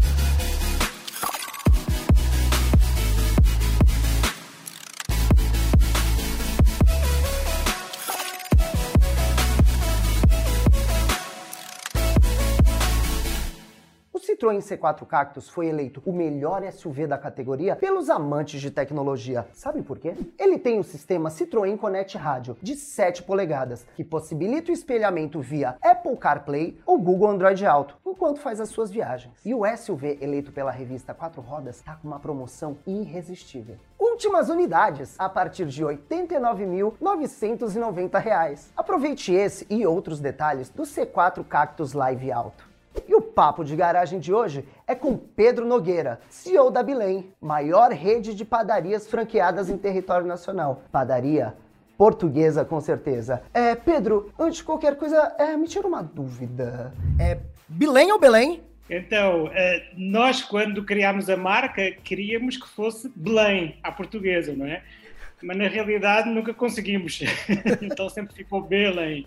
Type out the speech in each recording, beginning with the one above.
Thank you. Citroën C4 Cactus foi eleito o melhor SUV da categoria pelos amantes de tecnologia. Sabe por quê? Ele tem o sistema Citroën Connect Rádio de 7 polegadas, que possibilita o espelhamento via Apple CarPlay ou Google Android Auto, enquanto faz as suas viagens. E o SUV eleito pela revista Quatro Rodas está com uma promoção irresistível últimas unidades a partir de R$ 89.990. Aproveite esse e outros detalhes do C4 Cactus Live Alto. Papo de garagem de hoje é com Pedro Nogueira, CEO da Bilém, maior rede de padarias franqueadas em território nacional. Padaria portuguesa, com certeza. É, Pedro, antes de qualquer coisa, é, me tira uma dúvida. É Bilém ou Belém? Então, é, nós, quando criámos a marca, queríamos que fosse Belém, à portuguesa, não é? Mas na realidade nunca conseguimos. então sempre ficou Belém.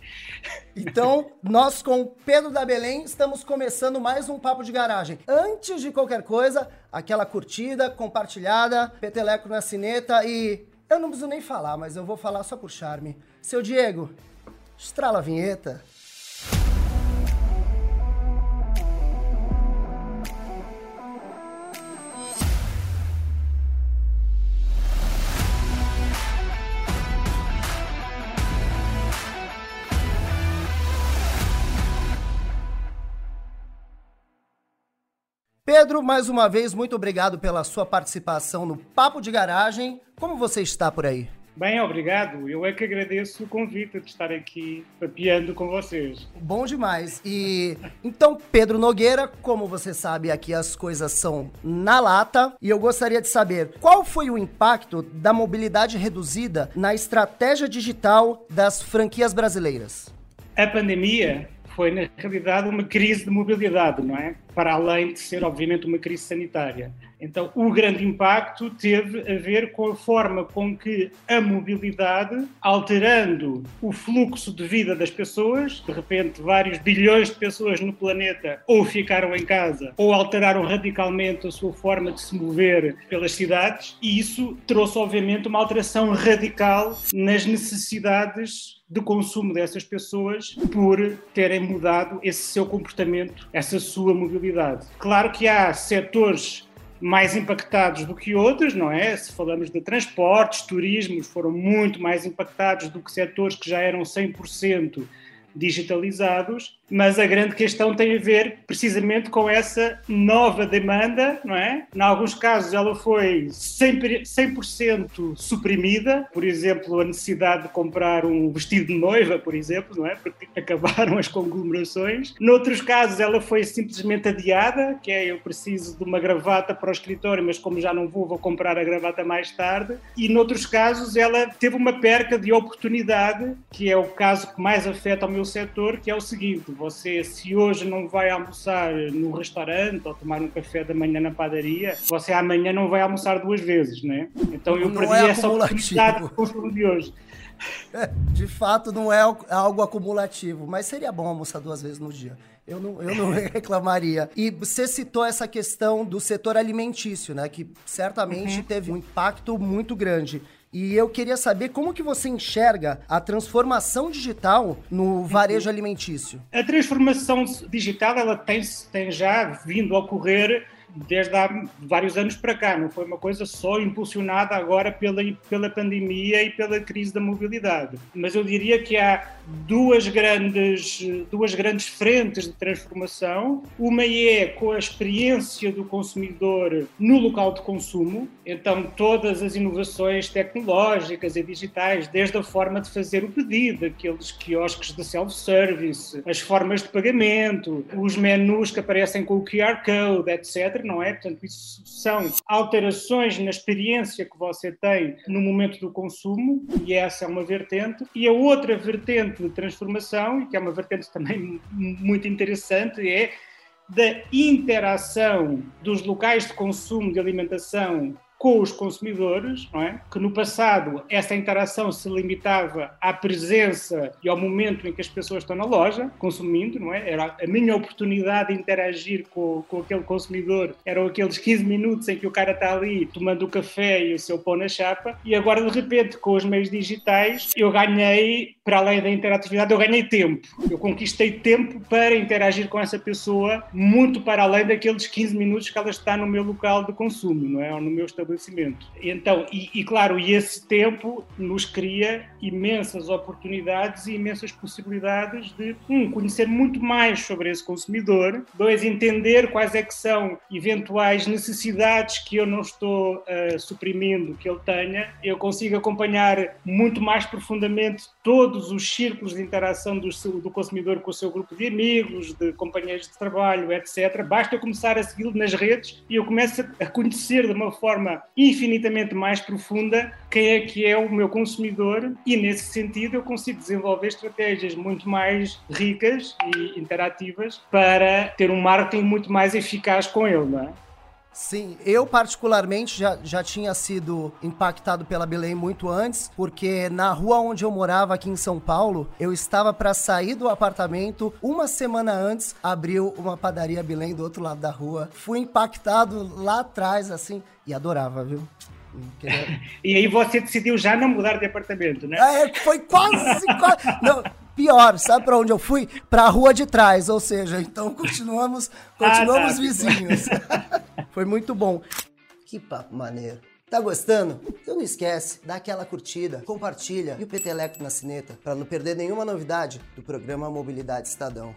Então, nós com Pedro da Belém estamos começando mais um Papo de Garagem. Antes de qualquer coisa, aquela curtida, compartilhada, peteleco na cineta e. Eu não preciso nem falar, mas eu vou falar só por charme. Seu Diego, estrala a vinheta. Pedro, mais uma vez, muito obrigado pela sua participação no Papo de Garagem. Como você está por aí? Bem, obrigado. Eu é que agradeço o convite de estar aqui papeando com vocês. Bom demais. E então, Pedro Nogueira, como você sabe, aqui as coisas são na lata. E eu gostaria de saber qual foi o impacto da mobilidade reduzida na estratégia digital das franquias brasileiras. A pandemia foi, na realidade, uma crise de mobilidade, não é? Para além de ser, obviamente, uma crise sanitária. Então, o grande impacto teve a ver com a forma com que a mobilidade, alterando o fluxo de vida das pessoas, de repente, vários bilhões de pessoas no planeta ou ficaram em casa ou alteraram radicalmente a sua forma de se mover pelas cidades, e isso trouxe, obviamente, uma alteração radical nas necessidades de consumo dessas pessoas por terem mudado esse seu comportamento, essa sua mobilidade. Claro que há setores mais impactados do que outros, não é? Se falamos de transportes, turismos, foram muito mais impactados do que setores que já eram 100% digitalizados, mas a grande questão tem a ver precisamente com essa nova demanda, não é? Em alguns casos ela foi 100%, 100 suprimida, por exemplo, a necessidade de comprar um vestido de noiva, por exemplo, não é? Porque acabaram as conglomerações. Noutros casos ela foi simplesmente adiada, que é eu preciso de uma gravata para o escritório, mas como já não vou, vou comprar a gravata mais tarde. E noutros casos ela teve uma perca de oportunidade, que é o caso que mais afeta o meu setor, que é o seguinte, você, se hoje não vai almoçar no restaurante ou tomar um café da manhã na padaria, você amanhã não vai almoçar duas vezes, né? Então eu não perdi é essa oportunidade com o de hoje. De fato, não é algo acumulativo, mas seria bom almoçar duas vezes no dia. Eu não, eu não reclamaria. E você citou essa questão do setor alimentício, né? Que certamente uhum. teve um impacto muito grande. E eu queria saber como que você enxerga a transformação digital no varejo alimentício. A transformação digital ela tem, tem já vindo a ocorrer desde há vários anos para cá, não foi uma coisa só impulsionada agora pela, pela pandemia e pela crise da mobilidade. Mas eu diria que há duas grandes, duas grandes frentes de transformação. Uma é com a experiência do consumidor no local de consumo, então todas as inovações tecnológicas e digitais, desde a forma de fazer o pedido, aqueles quiosques de self-service, as formas de pagamento, os menus que aparecem com o QR Code, etc não é? Portanto, isso são alterações na experiência que você tem no momento do consumo, e essa é uma vertente. E a outra vertente de transformação, e que é uma vertente também muito interessante, é da interação dos locais de consumo de alimentação com os consumidores, não é? que no passado essa interação se limitava à presença e ao momento em que as pessoas estão na loja consumindo, não é? Era a minha oportunidade de interagir com, com aquele consumidor, eram aqueles 15 minutos em que o cara está ali tomando o café e o seu pão na chapa, e agora de repente com os meios digitais eu ganhei, para além da interatividade, eu ganhei tempo. Eu conquistei tempo para interagir com essa pessoa muito para além daqueles 15 minutos que ela está no meu local de consumo, não é? Ou no meu estabelecimento. Então, e, e claro, e esse tempo nos cria imensas oportunidades e imensas possibilidades de, um, conhecer muito mais sobre esse consumidor, dois, entender quais é que são eventuais necessidades que eu não estou uh, suprimindo que ele tenha, eu consigo acompanhar muito mais profundamente todos os círculos de interação do, do consumidor com o seu grupo de amigos, de companheiros de trabalho, etc. Basta eu começar a segui-lo nas redes e eu começo a conhecer de uma forma infinitamente mais profunda quem é que é o meu consumidor e nesse sentido eu consigo desenvolver estratégias muito mais ricas e interativas para ter um marketing muito mais eficaz com ele, não é? Sim, eu particularmente já, já tinha sido impactado pela Belém muito antes, porque na rua onde eu morava aqui em São Paulo, eu estava para sair do apartamento, uma semana antes abriu uma padaria Belém do outro lado da rua. Fui impactado lá atrás, assim, e adorava, viu? e aí você decidiu já não mudar de apartamento, né? É, foi quase, quase. Não, pior, sabe para onde eu fui? Para a rua de trás, ou seja, então continuamos, continuamos ah, tá. vizinhos. foi muito bom. Que papo maneiro. Tá gostando? Então não esquece, dá aquela curtida, compartilha e o peteleco na sineta para não perder nenhuma novidade do programa Mobilidade Estadão.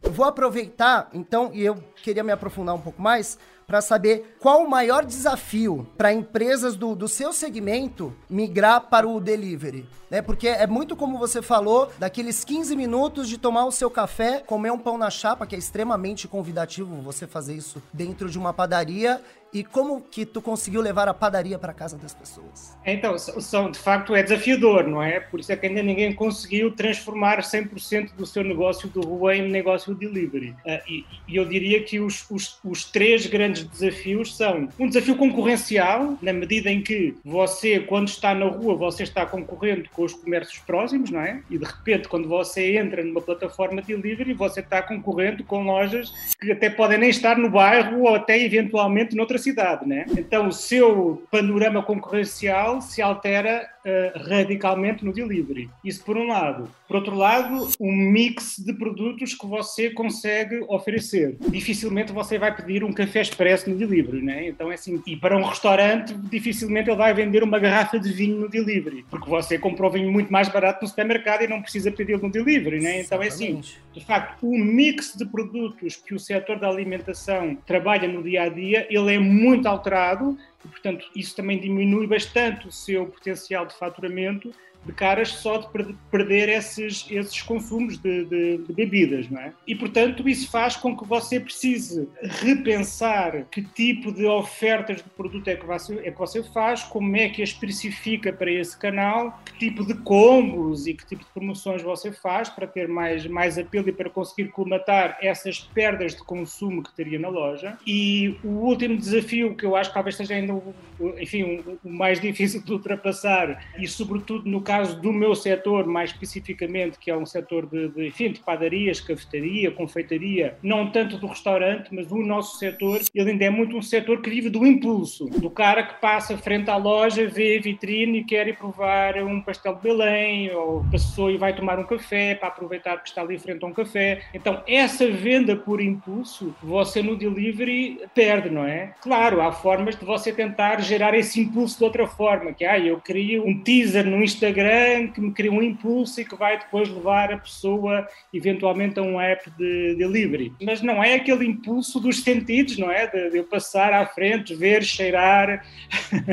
Eu vou aproveitar, então, e eu queria me aprofundar um pouco mais, para saber qual o maior desafio para empresas do, do seu segmento migrar para o delivery. Né? Porque é muito como você falou, daqueles 15 minutos de tomar o seu café, comer um pão na chapa, que é extremamente convidativo você fazer isso dentro de uma padaria, e como que tu conseguiu levar a padaria para casa das pessoas? Então, são, de facto é desafiador, não é? Por isso é que ainda ninguém conseguiu transformar 100% do seu negócio do rua em negócio de delivery. E, e, eu diria que os, os, os, três grandes desafios são um desafio concorrencial, na medida em que você, quando está na rua, você está concorrendo com os comércios próximos, não é? E de repente, quando você entra numa plataforma de delivery, você está concorrendo com lojas que até podem nem estar no bairro ou até eventualmente noutra cidade, né? Então o seu panorama concorrencial se altera uh, radicalmente no delivery. Isso por um lado. Por outro lado, um mix de produtos que você consegue oferecer. Dificilmente você vai pedir um café expresso no delivery, né? Então é assim. E para um restaurante, dificilmente ele vai vender uma garrafa de vinho no delivery, porque você comprou vinho muito mais barato no supermercado e não precisa pedir no delivery, né? Então é assim. De facto, o mix de produtos que o setor da alimentação trabalha no dia a dia, ele é muito alterado e, portanto, isso também diminui bastante o seu potencial de faturamento de caras só de perder esses, esses consumos de, de, de, bebidas, não é? E, portanto, isso faz com que você precise repensar que tipo de ofertas de produto é que você, é que você faz, como é que as especifica para esse canal, que tipo de combos e que tipo de promoções você faz para ter mais, mais apelo e para conseguir colmatar essas perdas de consumo que teria na loja. E o último desafio, que eu acho que talvez seja ainda, enfim, o mais difícil de ultrapassar, e sobretudo no caso caso do meu setor, mais especificamente, que é um setor de, de, enfim, de padarias, cafetaria, confeitaria, não tanto do restaurante, mas o nosso setor, ele ainda é muito um setor que vive do impulso, do cara que passa frente à loja, vê a vitrine e quer ir provar um pastel de Belém, ou passou e vai tomar um café para aproveitar que está ali frente a um café. Então, essa venda por impulso, você no delivery perde, não é? Claro, há formas de você tentar gerar esse impulso de outra forma, que ah, eu crio um teaser no Instagram Que me cria um impulso e que vai depois levar a pessoa eventualmente a um app de delivery. Mas não é aquele impulso dos sentidos, não é? De, de eu passar à frente, ver, cheirar.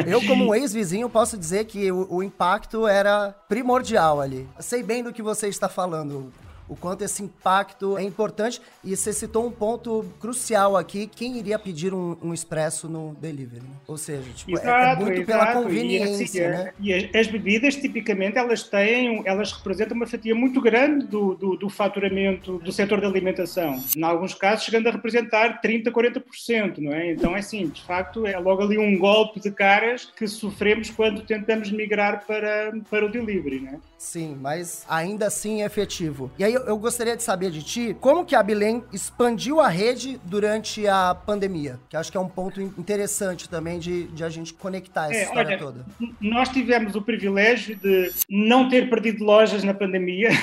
Eu, como um ex-vizinho, posso dizer que o, o impacto era primordial ali. Sei bem do que você está falando o quanto esse impacto é importante. E você citou um ponto crucial aqui: quem iria pedir um, um expresso no delivery? Né? Ou seja, tipo, exato, é, é, muito exato. pela conveniência. E, assim, né? e as bebidas, tipicamente, elas têm, elas representam uma fatia muito grande do, do, do faturamento do setor da alimentação. Em alguns casos, chegando a representar 30%, 40%, não é? Então, é assim, de facto, é logo ali um golpe de caras que sofremos quando tentamos migrar para, para o delivery, não é? Sim, mas ainda assim é efetivo. E aí eu gostaria de saber de ti, como que a Bilém expandiu a rede durante a pandemia? Que acho que é um ponto interessante também de, de a gente conectar essa é, história olha, toda. Nós tivemos o privilégio de não ter perdido lojas na pandemia.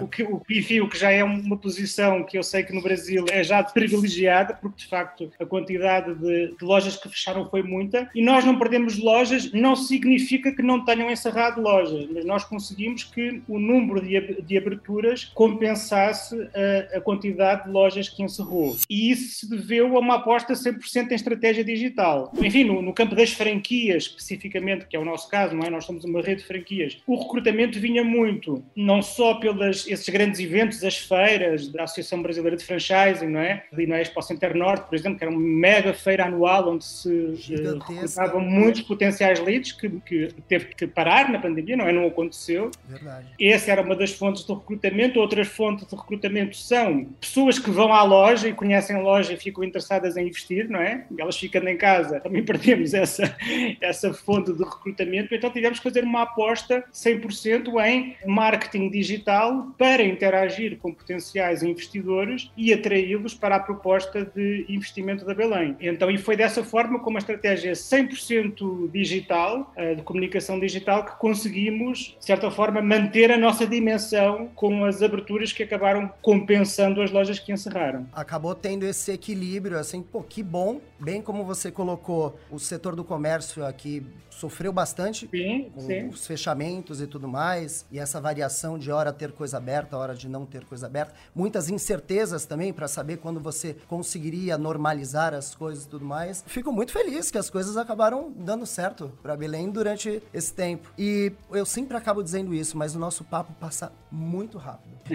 O, que, o, enfim, o que já é uma posição que eu sei que no Brasil é já privilegiada, porque de facto a quantidade de, de lojas que fecharam foi muita. E nós não perdemos lojas, não significa que não tenham encerrado lojas, mas nós conseguimos que o número de, de aberturas compensasse a, a, quantidade de lojas que encerrou. E isso se deveu a uma aposta 100% em estratégia digital. Enfim, no, no, campo das franquias, especificamente, que é o nosso caso, não é? Nós somos uma rede de franquias. O recrutamento vinha muito, não só pelos esses grandes eventos, as feiras da Associação Brasileira de Franchising, não é? Ali na Expo Center Norte, por exemplo, que era uma mega feira anual onde se uh, recrutavam muitos potenciais leads que, que teve que parar na pandemia, não é? Não aconteceu. Verdade. Essa era uma das fontes de recrutamento. Outras fontes de recrutamento são pessoas que vão à loja e conhecem a loja e ficam interessadas em investir, não é? E elas ficando em casa, também perdemos essa, essa fonte de recrutamento. Então tivemos que fazer uma aposta 100% em marketing digital para interagir com potenciais investidores e atraí-los para a proposta de investimento da Belém. Então, e foi dessa forma, com uma estratégia 100% digital, eh, de comunicação digital, que conseguimos de certa forma, manter a nossa dimensão com as aberturas que acabaram compensando as lojas que encerraram. Acabou tendo esse equilíbrio, assim, pô, que bom. Bem como você colocou, o setor do comércio aqui sofreu bastante sim, com sim. os fechamentos e tudo mais, e essa variação de hora ter coisa aberta, hora de não ter coisa aberta. Muitas incertezas também para saber quando você conseguiria normalizar as coisas e tudo mais. Fico muito feliz que as coisas acabaram dando certo para Belém durante esse tempo. E eu sempre acabo dizendo isso, mas o nosso papo passa muito rápido.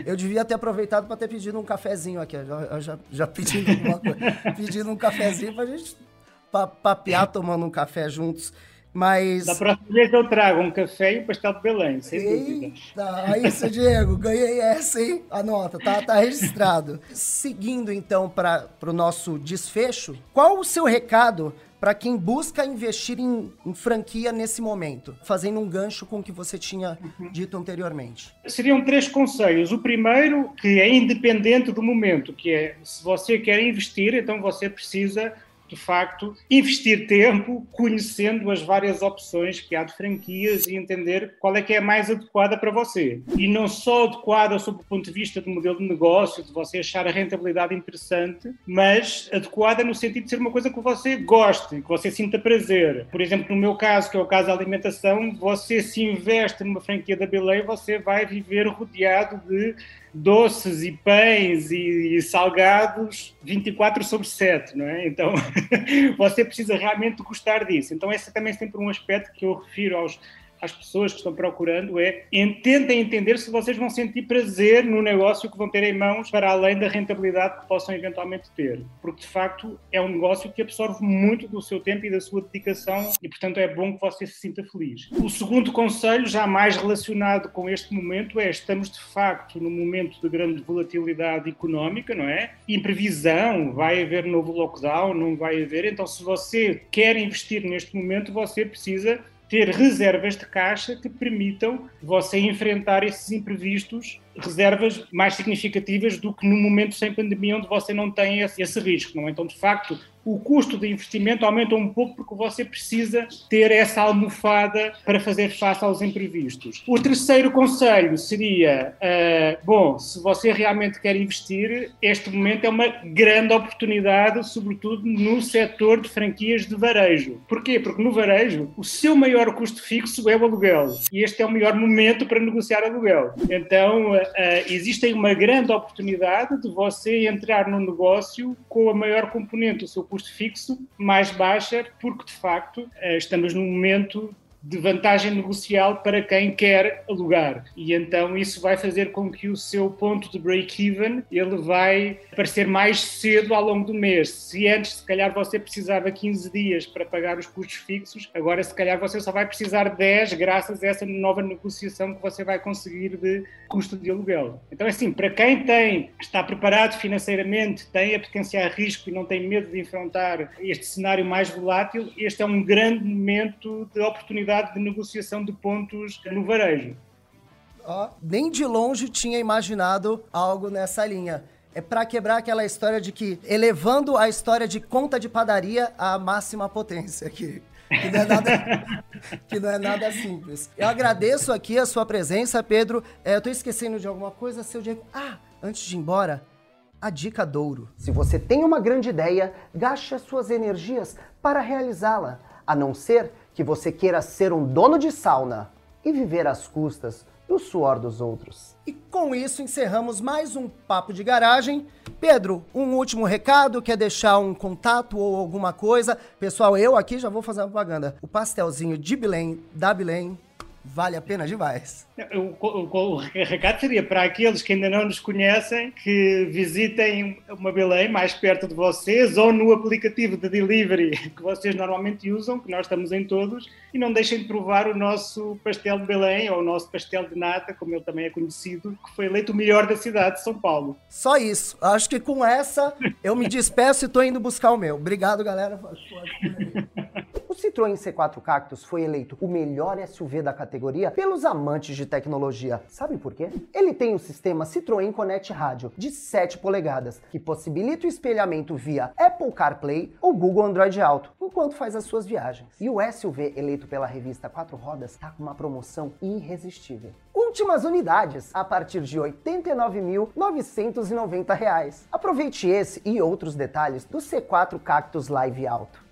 Eu devia ter aproveitado para ter pedido um cafezinho aqui. Já, já, já pedindo, uma coisa, pedindo um cafezinho para a gente papear tomando um café juntos. Mas. Da próxima vez eu trago um café e um pastel de Belém, sem Eita, dúvida. Isso, Diego, ganhei essa, hein? Anota, tá, tá registrado. Seguindo então para o no desfecho, qual o seu recado para quem busca investir em, em, franquia nesse momento, fazendo um gancho com o que você tinha uhum. dito anteriormente? Seriam três conselhos. O primeiro, que é independente do momento, que é se você quer investir, então você precisa de facto, investir tempo conhecendo as várias opções que há de franquias e entender qual é que é a mais adequada para você. E não só adequada sob o ponto de vista do modelo de negócio, de você achar a rentabilidade interessante, mas adequada no sentido de ser uma coisa que você goste, que você sinta prazer. Por exemplo, no meu caso, que é o caso da alimentação, você se investe numa franquia da Belém, você vai viver rodeado de doces e pães e, e, salgados 24 sobre 7, não é? Então você precisa realmente gostar disso. Então esse também é sempre um aspecto que eu refiro aos às pessoas que estão procurando é tentem entender se vocês vão sentir prazer no negócio que vão ter em mãos para além da rentabilidade que possam eventualmente ter. Porque, de facto, é um negócio que absorve muito do seu tempo e da sua dedicação e, portanto, é bom que você se sinta feliz. O segundo conselho, já mais relacionado com este momento, é estamos, de facto, num momento de grande volatilidade económica, não é? Imprevisão, vai haver novo lockdown, não vai haver. Então, se você quer investir neste momento, você precisa ter reservas de caixa que permitam você enfrentar esses imprevistos, reservas mais significativas do que no momento sem pandemia, onde você não tem esse, esse risco. Não? É? Então, de facto, o custo de investimento aumenta um pouco porque você precisa ter essa almofada para fazer face aos imprevistos. O terceiro conselho seria: uh, bom, se você realmente quer investir, este momento é uma grande oportunidade, sobretudo no setor de franquias de varejo. Porquê? Porque no varejo o seu maior custo fixo é o aluguel e este é o melhor momento para negociar aluguel. Então, uh, existe uma grande oportunidade de você entrar no negócio com a maior componente do seu custo custo fixo mais baixa, porque de facto eh, estamos num momento de vantagem negocial para quem quer alugar. E então isso vai fazer com que o seu ponto de break-even ele vai aparecer mais cedo ao longo do mês. Se antes, se calhar, você precisava 15 dias para pagar os custos fixos, agora, se calhar, você só vai precisar 10 graças a essa nova negociação que você vai conseguir de custo de aluguel. Então, assim, para quem tem, está preparado financeiramente, tem a potenciar risco e não tem medo de enfrentar este cenário mais volátil, este é um grande momento de oportunidade de negociação de pontos no varejo. Oh, nem de longe tinha imaginado algo nessa linha é para quebrar aquela história de que elevando a história de conta de padaria à máxima potência aqui. Que não, é nada, que não é nada simples. Eu agradeço aqui a sua presença, Pedro. É, eu tô esquecendo de alguma coisa, seu Diego. Ah, antes de ir embora, a dica Douro. Se você tem uma grande ideia, gaste as suas energias para realizá-la, a não ser que você queira ser um dono de sauna e viver às custas do suor dos outros. E com isso encerramos mais um Papo de Garagem. Pedro, um último recado, quer deixar um contato ou alguma coisa? Pessoal, eu aqui já vou fazer uma propaganda. O pastelzinho de Belém, da Belém, vale a pena demais. O, o, o, recado seria para aqueles que ainda não nos conhecem que visitem uma Belém mais perto de vocês ou no aplicativo de delivery que vocês normalmente usam, que nós estamos em todos, e não deixem de provar o nosso pastel de Belém ou o nosso pastel de nata, como ele também é conhecido, que foi eleito o melhor da cidade de São Paulo. Só isso. Acho que com essa eu me despeço e estou indo buscar o meu. Obrigado, galera. Citroën C4 Cactus foi eleito o melhor SUV da categoria pelos amantes de tecnologia. Sabe por quê? Ele tem o sistema Citroën Connect Rádio de 7 polegadas, que possibilita o espelhamento via Apple CarPlay ou Google Android Auto, enquanto faz as suas viagens. E o SUV eleito pela revista Quatro Rodas está com uma promoção irresistível. Últimas unidades a partir de R$ 89.990. Aproveite esse e outros detalhes do C4 Cactus Live Alto.